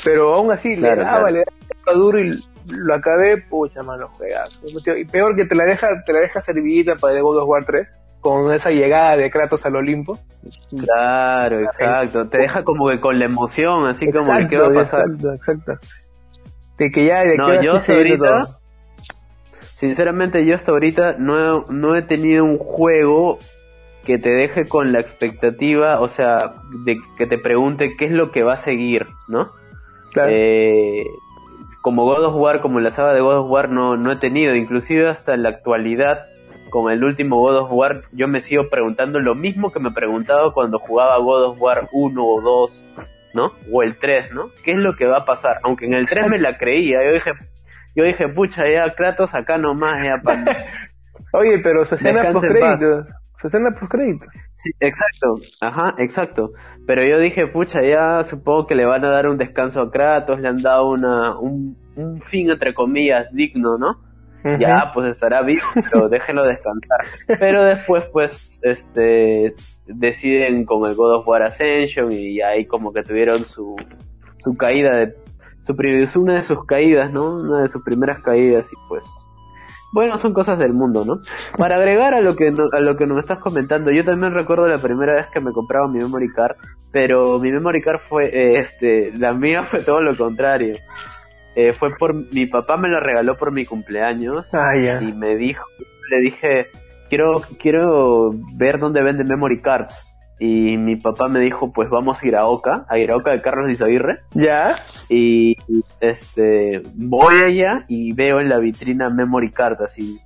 S1: Pero aún así, le daba, le daba duro y lo acabé, pucha, mano, juegas. Y peor que te la deja, te la deja servidita para el God of War 3, con esa llegada de Kratos al Olimpo.
S2: Claro, exacto. Te deja como que con la emoción, así como que qué va a pasar.
S1: Exacto, exacto. De que ya, de
S2: no, que yo hasta ahorita, sinceramente yo hasta ahorita no he, no he tenido un juego que te deje con la expectativa, o sea, de que te pregunte qué es lo que va a seguir, ¿no? Claro. Eh, como God of War, como la saga de God of War, no, no he tenido. Inclusive hasta en la actualidad, con el último God of War, yo me sigo preguntando lo mismo que me preguntaba cuando jugaba God of War 1 o 2, ¿no? O el 3, ¿no? ¿Qué es lo que va a pasar? Aunque en el 3 me la creía, yo dije, yo dije, pucha, ya Kratos acá nomás, ya para... (laughs)
S1: Oye, pero se escena post créditos. Se escena post créditos.
S2: Sí, exacto, ajá, exacto. Pero yo dije, pucha, ya supongo que le van a dar un descanso a Kratos, le han dado una, un, un fin, entre comillas, digno, ¿no? Ya, pues estará vivo, pero déjenlo descansar. (laughs) Pero después, pues, este, deciden con el God of War Ascension y ahí como que tuvieron su, su caída de, su, una de sus caídas, ¿no? Una de sus primeras caídas y pues, bueno, son cosas del mundo, ¿no? Para agregar a lo que a lo que nos estás comentando, yo también recuerdo la primera vez que me compraba mi memory card, pero mi memory card fue eh, este, la mía fue todo lo contrario. Eh, fue por mi papá me la regaló por mi cumpleaños
S1: ah,
S2: y me dijo, le dije, quiero quiero ver dónde venden memory cards y mi papá me dijo pues vamos a ir a Oca, a ir a Oca de Carlos Izaguirre.
S1: Ya.
S2: Y este voy allá y veo en la vitrina memory card así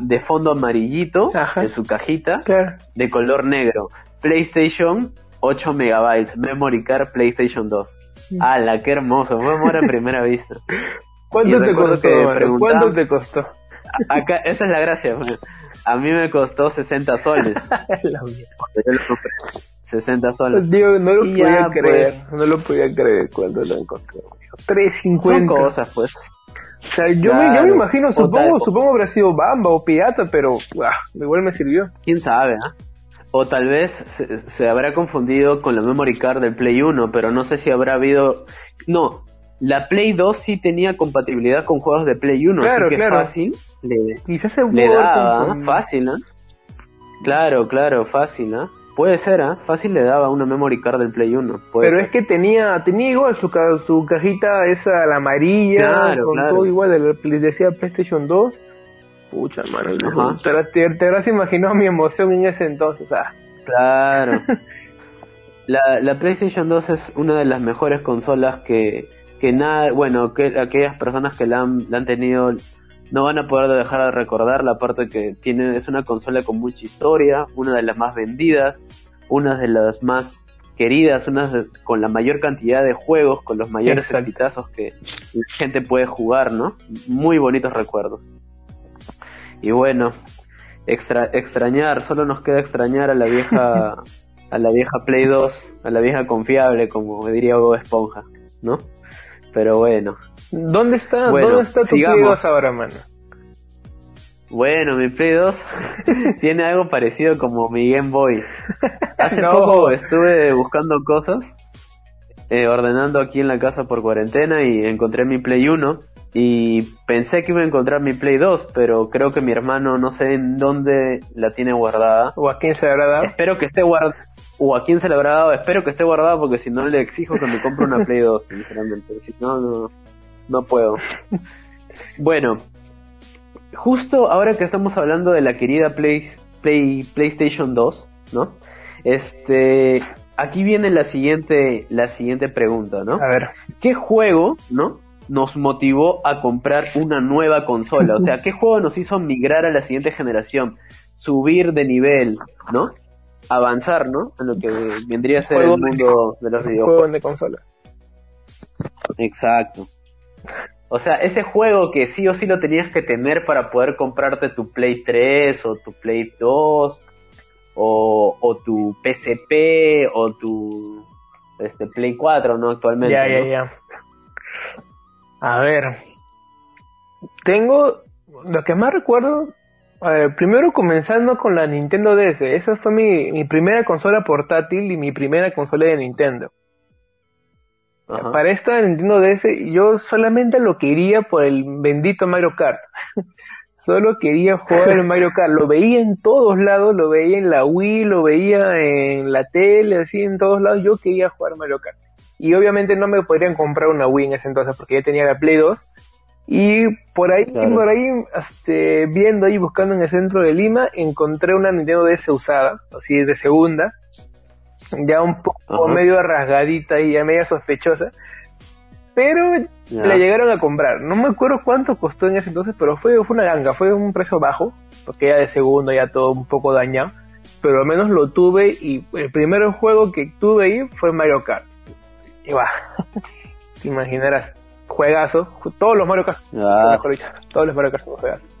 S2: de fondo amarillito en su cajita de color negro. PlayStation 8 megabytes, memory card PlayStation 2. ¡Hala, qué hermoso! Fue amor a primera vista. (laughs)
S1: ¿Cuánto te costó? ¿Cuánto te costó?
S2: Acá, esa es la gracia. Pues. A mí me costó 60 soles. (laughs) 60 soles.
S1: Dios, no lo podía creer. Pues, no lo podía creer cuando lo encontré. 3.50.
S2: Son cosas, pues.
S1: O sea, yo, me, yo me imagino, supongo, supongo habrá sido Bamba o Pirata, pero igual me sirvió.
S2: ¿Quién sabe, ah? O tal vez se, se, habrá confundido con la memory card del Play 1, pero no sé si habrá habido... No, la Play 2 sí tenía compatibilidad con juegos de Play 1, claro, así que claro. fácil le,
S1: Quizás se
S2: le daba, fácil, ¿no? Claro, claro, fácil, ¿no? Puede ser, ¿ah? Fácil le daba una memory card del Play 1.
S1: Pero es que tenía, tenía igual su, su cajita esa, la amarilla, con todo igual, le decía PlayStation 2. Pucha, hermano, te, te, habrás imaginado mi emoción en ese entonces, ah.
S2: Claro. (laughs) la, la PlayStation 2 es una de las mejores consolas que, que nada, bueno, que aquellas personas que la han, la han tenido no van a poder dejar de recordar la parte que tiene, es una consola con mucha historia, una de las más vendidas, una de las más queridas, una con la mayor cantidad de juegos, con los mayores exitazos que la gente puede jugar, ¿no? Muy bonitos recuerdos. Y bueno, extra, extrañar, solo nos queda extrañar a la vieja (laughs) a la vieja Play 2, a la vieja confiable, como me diría Bob Esponja, ¿no? Pero bueno.
S1: ¿Dónde está, ¿dónde está tu Play 2 ahora, mano?
S2: Bueno, mi Play 2 (laughs) tiene algo parecido como mi Game Boy. Hace (laughs) poco estuve buscando cosas, eh, ordenando aquí en la casa por cuarentena y encontré mi Play 1 y pensé que iba a encontrar mi Play 2, pero creo que mi hermano no sé en dónde la tiene guardada.
S1: ¿O a quién se la habrá dado?
S2: Espero que esté guardada. O a quién se la habrá dado. Espero que esté guardada porque si no le exijo que me compre una Play 2, sinceramente. Si no, no, no puedo. Bueno, justo ahora que estamos hablando de la querida Play, Play, PlayStation 2, ¿no? Este, aquí viene la siguiente, la siguiente pregunta, ¿no?
S1: A ver.
S2: ¿Qué juego, ¿no? Nos motivó a comprar una nueva consola. O sea, ¿qué juego nos hizo migrar a la siguiente generación? Subir de nivel, ¿no? Avanzar, ¿no? En lo que vendría a ser el mundo de los videojuegos.
S1: de consola.
S2: Exacto. O sea, ese juego que sí o sí lo tenías que tener para poder comprarte tu Play 3 o tu Play 2 o, o tu PSP o tu este Play 4, ¿no? Actualmente.
S1: Ya, ya, ya. A ver. Tengo. Lo que más recuerdo. A ver, primero comenzando con la Nintendo DS. Esa fue mi, mi primera consola portátil y mi primera consola de Nintendo. Para esta Nintendo DS yo solamente lo quería por el bendito Mario Kart. (laughs) Solo quería jugar el Mario Kart. Lo veía en todos lados, lo veía en la Wii, lo veía en la tele, así en todos lados. Yo quería jugar Mario Kart. Y obviamente no me podrían comprar una Wii en ese entonces porque ya tenía la Play 2. Y por ahí, por ahí, este, viendo ahí, buscando en el centro de Lima, encontré una Nintendo DS usada, así de segunda, ya un poco medio rasgadita y ya media sospechosa. Pero la llegaron a comprar. No me acuerdo cuánto costó en ese entonces, pero fue, fue una ganga, fue un precio bajo, porque ya de segundo ya todo un poco dañado. Pero al menos lo tuve y el primer juego que tuve ahí fue Mario Kart. Y va, (laughs) te imaginarás, juegazo, todos los Mario Kart, ah. todos los Mario Kart son juegazos.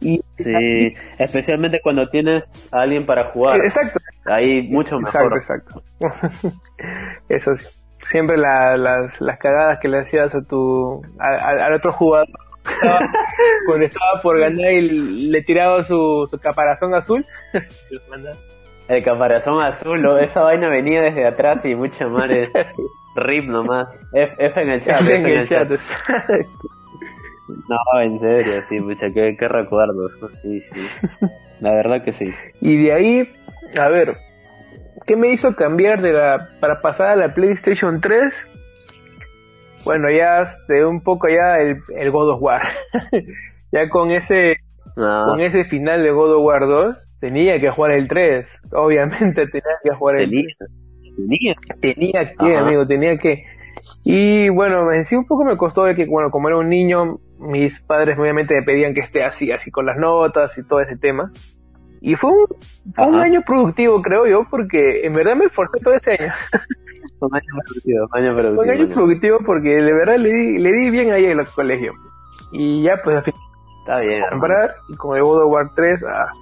S2: Y sí, especialmente cuando tienes a alguien para jugar.
S1: Exacto.
S2: Ahí mucho mejor.
S1: Exacto, exacto. (laughs) Eso sí. Siempre las, las cagadas que le hacías a tu al otro jugador (laughs) cuando estaba por ganar y le tiraba su, su caparazón azul.
S2: El caparazón azul, esa vaina venía desde atrás y mucha madre. (laughs) Rip nomás. F, en el chat. F en, el, chat. No, en serio, sí, mucha, qué, qué recuerdos. Sí, sí. La verdad que sí.
S1: Y de ahí, a ver, ¿qué me hizo cambiar de la para pasar a la PlayStation 3? Bueno, ya de un poco ya el, el God of War. (laughs) ya con ese ah. con ese final de God of War 2 tenía que jugar el 3. Obviamente (laughs) tenía que jugar el
S2: tenía,
S1: Tenía. Tenía que, amigo, tenía que. Y bueno, en sí un poco me costó de que, bueno, como era un niño, mis padres obviamente me pedían que esté así, así con las notas y todo ese tema. Y fue un, un año productivo, creo yo, porque en verdad me esforcé todo ese año. (laughs)
S2: un año productivo, un año productivo.
S1: Un año productivo porque de verdad le di, le di bien ahí en el colegio. Y ya pues al final.
S2: Está bien.
S1: Comprar, y con el God of War 3, ah,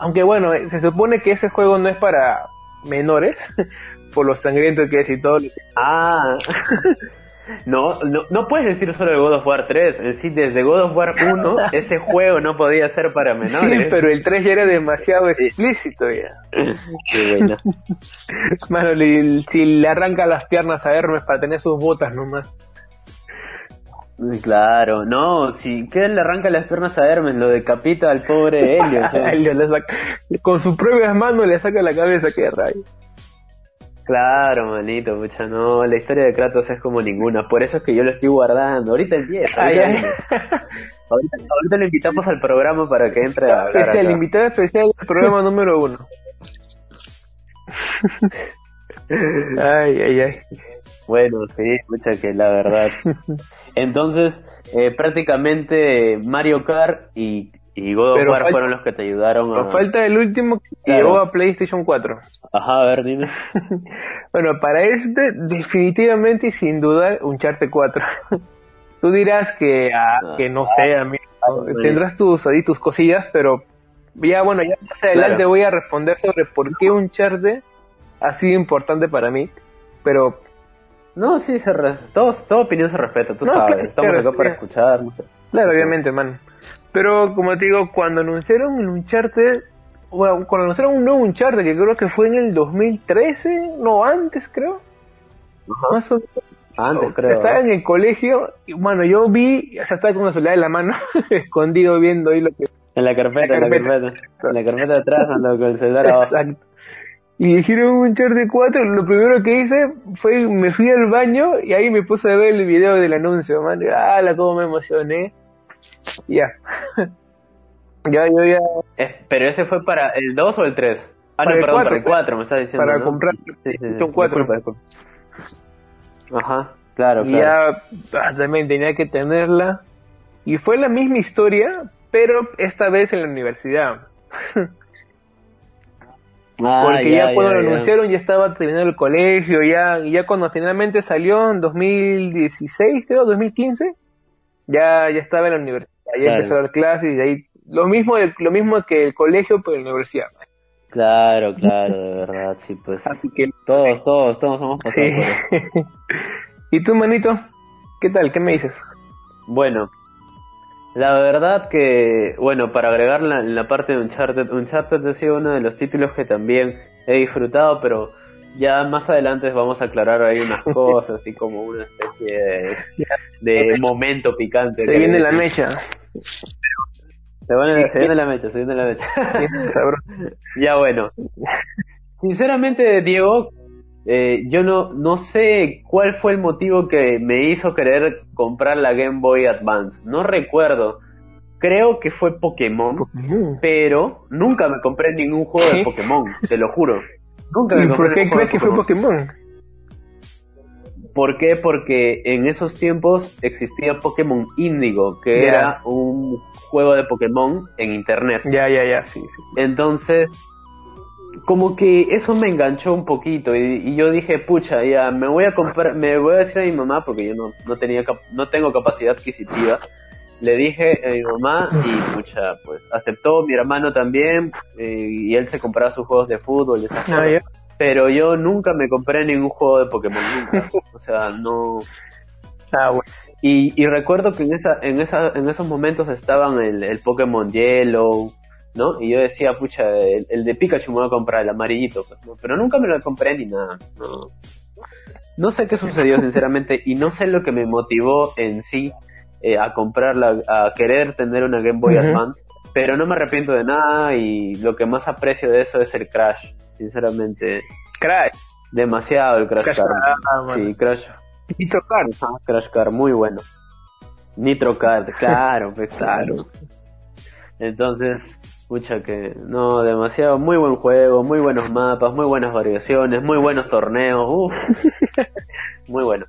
S1: aunque bueno, se supone que ese juego no es para menores, (laughs) por los sangrientos que es y todo.
S2: Ah, (laughs) no, no, no puedes decir solo de God of War 3, es decir, desde God of War 1 (laughs) ese juego no podía ser para menores. Sí,
S1: pero el 3 ya era demasiado explícito ya.
S2: Qué bueno.
S1: Mano, si le arranca las piernas a Hermes para tener sus botas nomás.
S2: Claro, no, si que le arranca las piernas a Hermes, lo decapita al pobre Helio. (laughs)
S1: con sus propias manos le saca la cabeza, que rayo.
S2: Claro, manito, mucha no, la historia de Kratos es como ninguna, por eso es que yo lo estoy guardando. Ahorita empieza. Ahorita, ahorita, lo invitamos al programa para que entre a
S1: hablar. Es el invitado especial del programa (laughs) número uno. (laughs) ay, ay, ay.
S2: Bueno, sí, mucha que la verdad. (laughs) Entonces, eh, prácticamente Mario Kart y y God of War fueron los que te ayudaron
S1: a... Falta el último que llegó a PlayStation 4.
S2: Ajá, a ver, dime. (laughs)
S1: bueno, para este, definitivamente y sin duda, un Uncharted 4. (laughs) Tú dirás que, ah, que no sé, a mí tendrás tus, ahí, tus cosillas, pero ya bueno, ya más adelante voy a responder sobre por qué un Uncharted ha sido importante para mí, pero...
S2: No, sí, se toda opinión se respeta, tú sabes, estamos acá para escuchar.
S1: Claro, obviamente, man. Pero como te digo, cuando anunciaron el Uncharted, bueno, cuando anunciaron un nuevo Uncharted, que creo que fue en el 2013, no antes creo, más o menos,
S2: antes, creo.
S1: Estaba en el colegio y, bueno, yo vi, o sea, estaba con una celular en la mano, (laughs) escondido viendo ahí lo que...
S2: En la carpeta, en la carpeta. En la carpeta atrás, ando con el celular abajo. Exacto.
S1: Y dijeron un de 4, lo primero que hice fue, me fui al baño y ahí me puse a ver el video del anuncio, man. Ah, la cómo me emocioné. Ya. (laughs)
S2: ya, yo ya... pero ese fue para el 2 o el 3? Ah, no, perdón, para el 4, me estás diciendo.
S1: Para comprar. Sí, sí, 4.
S2: Ajá, claro,
S1: y ya ah, también tenía que tenerla. Y fue la misma historia, pero esta vez en la universidad. (laughs) Ah, Porque ya, cuando lo anunciaron ya estaba terminando el colegio, ya, ya cuando finalmente salió en 2016, creo, 2015, ya, ya estaba en la universidad, ya empezó a dar clases y ahí lo mismo, lo mismo que el colegio, pero en la universidad.
S2: Claro, claro, de verdad, sí, pues. que... Todos, todos, todos somos
S1: sí. (laughs) ¿Y tú, manito? ¿Qué tal? ¿Qué me dices?
S2: Bueno, la verdad que, bueno, para agregar la, la parte de Uncharted, Uncharted ha sido uno de los títulos que también he disfrutado, pero ya más adelante vamos a aclarar ahí unas (laughs) cosas, así como una especie de, de momento picante.
S1: Se viene la mecha.
S2: Se, viene la mecha, se viene la mecha. ya bueno. (laughs) Sinceramente, Diego, eh, yo no, no sé cuál fue el motivo que me hizo querer comprar la Game Boy Advance. No recuerdo. Creo que fue Pokémon, pero nunca me compré ningún juego de Pokémon, te lo juro. Nunca me
S1: compré ¿Por qué crees que fue Pokémon?
S2: ¿Por qué? Porque en esos tiempos existía Pokémon Indigo, que era un juego de Pokémon en internet.
S1: Ya, ya, ya, sí, sí.
S2: Entonces, como que eso me enganchó un poquito y, yo dije, pucha, ya me voy a comprar, me voy a decir a mi mamá porque yo no, no tenía, no tengo capacidad adquisitiva. Le dije a mi mamá y pucha, pues aceptó, mi hermano también eh, y él se compraba sus juegos de fútbol y esas ah, cosas. Pero yo nunca me compré ningún juego de Pokémon, nunca. O sea, no...
S1: Ah, bueno.
S2: y, y recuerdo que en esa, en esa, en esos momentos estaban el, el Pokémon Yellow, ¿no? Y yo decía, pucha, el, de Pikachu me voy a comprar, el amarillito, pues, pero nunca me lo compré ni nada, no. No sé qué sucedió, sinceramente, y no sé lo que me motivó en sí eh, a comprarla, a querer tener una Game Boy Advance, pero no me arrepiento de nada y lo que más aprecio de eso es el Crash, sinceramente.
S1: Crash.
S2: Demasiado el Crash, Car. Ah, sí, Crash.
S1: Nitro Card.
S2: Crash Car, muy bueno. Nitro Card, claro, (laughs) pues, claro. Entonces, escucha que, no, demasiado, muy buen juego, muy buenos mapas, muy buenas variaciones, muy buenos torneos, uff, (laughs) muy bueno.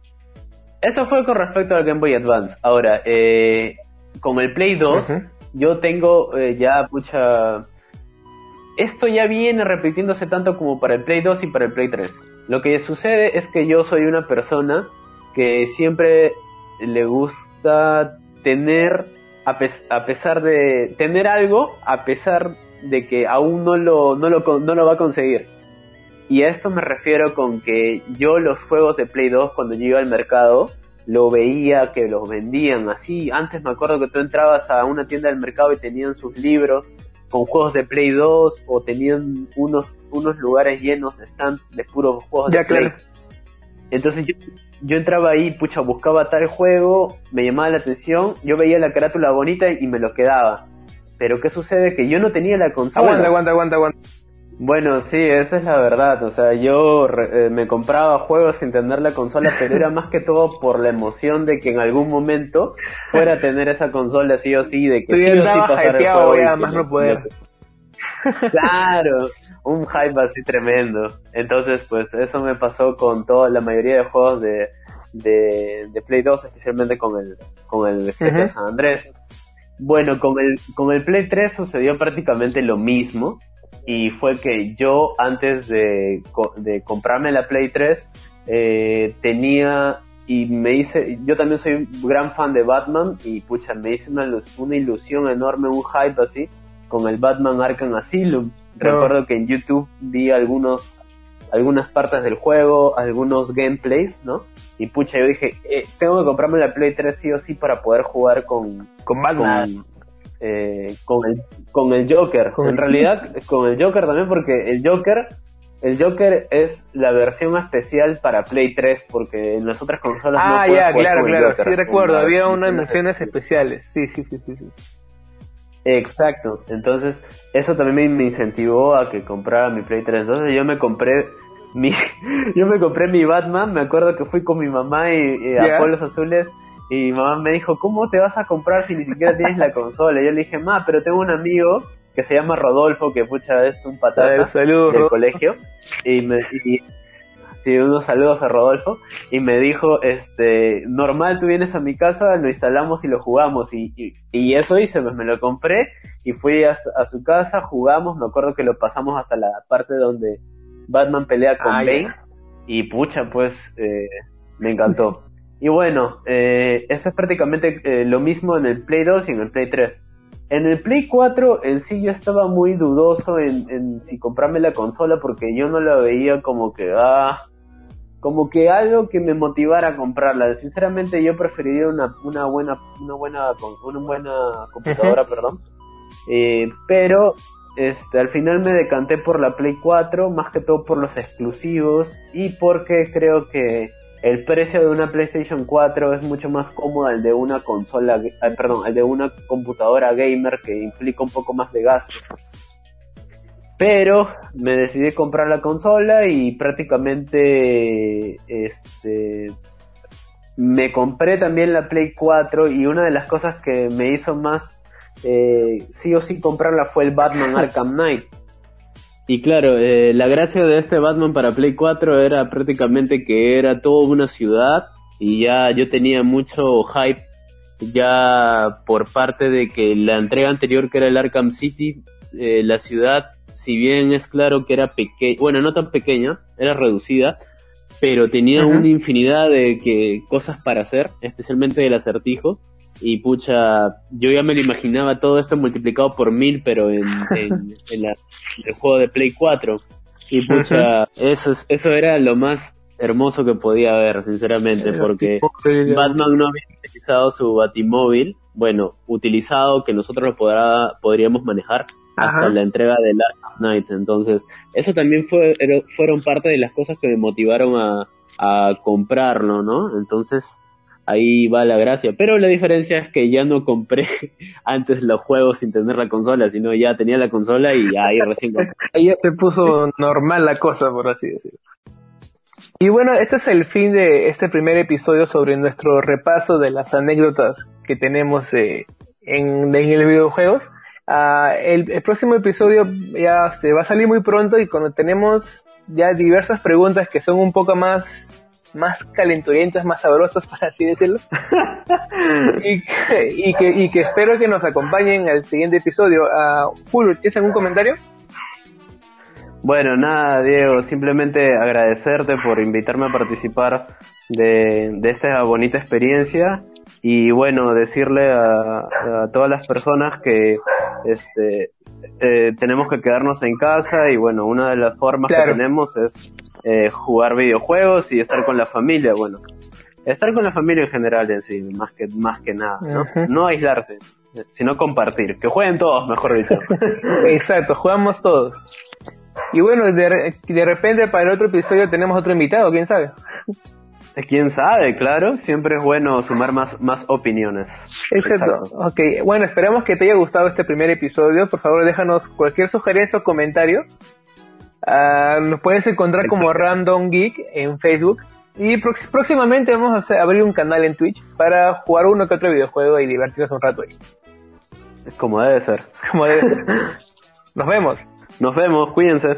S2: Eso fue con respecto al Game Boy Advance. Ahora, eh, con el Play 2, yo tengo eh, ya, pucha, esto ya viene repitiéndose tanto como para el Play 2 y para el Play 3. Lo que sucede es que yo soy una persona que siempre le gusta tener a, pesar de tener algo, a pesar de que aún no lo, no lo, no lo va a conseguir. Y a esto me refiero con que yo los juegos de Play 2 cuando yo iba al mercado, lo veía que los vendían así. Antes me acuerdo que tú entrabas a una tienda del mercado y tenían sus libros con juegos de Play 2 o tenían unos, unos lugares llenos, stands de puros juegos de Play. Entonces yo, yo entraba ahí, pucha, buscaba tal juego, me llamaba la atención, yo veía la carátula bonita y me lo quedaba. Pero ¿qué sucede? Que yo no tenía la consola.
S1: Aguanta, aguanta, aguanta, aguanta.
S2: Bueno, sí, esa es la verdad. O sea, yo eh, me compraba juegos sin tener la consola, pero era más que todo por la emoción de que en algún momento fuera a tener esa consola sí o sí, de que sí o sí pasar el juego.
S1: más no poder. (laughs)
S2: Claro, un hype así tremendo. Entonces, pues eso me pasó con toda la mayoría de juegos de, de, Play 2, especialmente con el, con el GTA San Andrés. Bueno, con el, con el Play 3 sucedió prácticamente lo mismo. Y fue que yo, antes de, de comprarme la Play 3, eh, tenía y me hice, yo también soy gran fan de Batman y pucha, me hice una, una ilusión enorme, un hype así con el Batman Arkham Asylum. Recuerdo que en YouTube vi algunos algunas partes del juego, algunos gameplays, ¿no? Y pucha, yo dije, eh, tengo que comprarme la Play 3 sí o sí para poder jugar con,
S1: con Batman.
S2: Con, eh, con, el, con el Joker. en realidad, con el Joker también, porque el Joker, el Joker es la versión especial para Play 3, porque en las otras consolas
S1: ah, no ya, claro, claro, sí recuerdo, había unas menciones especiales, sí, sí, sí, sí. sí.
S2: Exacto, entonces eso también me incentivó a que comprara mi Play 3. Entonces yo me compré mi, (laughs) yo me compré mi Batman, me acuerdo que fui con mi mamá y, a Pueblos Azules y mi mamá me dijo, ¿cómo te vas a comprar si ni siquiera tienes la (laughs) consola? Y yo le dije, ma, pero tengo un amigo que se llama Rodolfo, que pucha es un patazo del colegio, y me y, unos saludos a Rodolfo, y me dijo, este, normal, tú vienes a mi casa, lo instalamos y lo jugamos, y, y, eso hice, pues me lo compré, y fui a, a su casa, jugamos, me acuerdo que lo pasamos hasta la parte donde Batman pelea con ah, Bane y pucha, pues eh, me encantó. y bueno, eh, eso es prácticamente eh, lo mismo en el Play 2 y en el Play 3. En el Play 4 en sí yo estaba muy dudoso en, si comprarme la consola porque yo no la veía como que, ah, como que algo que me motivara a comprarla. Sinceramente yo preferiría una, una buena, una buena, una buena computadora, perdón. pero este, al final me decanté por la Play 4, más que todo por los exclusivos y porque creo que el precio de una PlayStation 4 es mucho más cómodo al de una consola, perdón, al de una computadora gamer que implica un poco más de gasto. Pero me decidí comprar la consola y prácticamente este me compré también la Play 4 y una de las cosas que me hizo más eh, sí o sí comprarla fue el Batman (laughs) Arkham Knight. Y claro, eh, la gracia de este Batman para Play 4 era prácticamente que era toda una ciudad y ya yo tenía mucho hype ya por parte de que la entrega anterior que era el Arkham City, eh, la ciudad, si bien es claro que era pequeña, bueno, no tan pequeña, era reducida, pero tenía una infinidad de que, cosas para hacer, especialmente del acertijo y pucha, yo ya me lo imaginaba todo esto multiplicado por mil, pero en, (laughs) en, el juego de Play 4. Y pucha, eso, eso era lo más hermoso que podía haber, sinceramente, porque Batman no había utilizado su batimóvil, bueno, utilizado que nosotros lo podrá, podríamos manejar hasta la entrega de Last Night. Entonces, eso también fue, fueron parte de las cosas que me motivaron a, comprarlo, ¿no? Entonces, ahí va la gracia. Pero la diferencia es que ya no compré (laughs) antes los juegos sin tener la consola, sino ya tenía la consola y ahí recién
S1: Ahí se puso normal la cosa, por así decirlo. Y bueno, este es el fin de este primer episodio sobre nuestro repaso de las anécdotas que tenemos eh, en, en los videojuegos. Ah, el, el, próximo episodio ya se va a salir muy pronto y cuando tenemos ya diversas preguntas que son un poco más más calenturientas, más sabrosas, (laughs) para así decirlo. (laughs) y, que, y, que, espero que nos acompañen al siguiente episodio. Uh, Julio, ¿tienes algún comentario?
S2: Bueno, nada, Diego, simplemente agradecerte por invitarme a participar de, de esta bonita experiencia y bueno, decirle a, todas las personas que este, eh, tenemos que quedarnos en casa y bueno, una de las formas que tenemos es eh, jugar videojuegos y estar con la familia, bueno, estar con la familia en general en sí, más que, más que nada, ¿no? No aislarse, sino compartir, que jueguen todos, mejor dicho. (laughs)
S1: Exacto, jugamos todos. Y bueno, de, de repente para el otro episodio tenemos otro invitado, quién sabe. (laughs)
S2: Quién sabe, claro, siempre es bueno sumar más, más opiniones.
S1: Exacto. Ok, bueno, esperamos que te haya gustado este primer episodio. Por favor, déjanos cualquier sugerencia o comentario. Ah, nos puedes encontrar como Random Geek en Facebook. Y próximamente vamos a abrir un canal en Twitch para jugar uno que otro videojuego y divertirnos un rato ahí.
S2: Como debe ser.
S1: Como debe ser. (laughs) Nos vemos.
S2: Nos vemos, cuídense.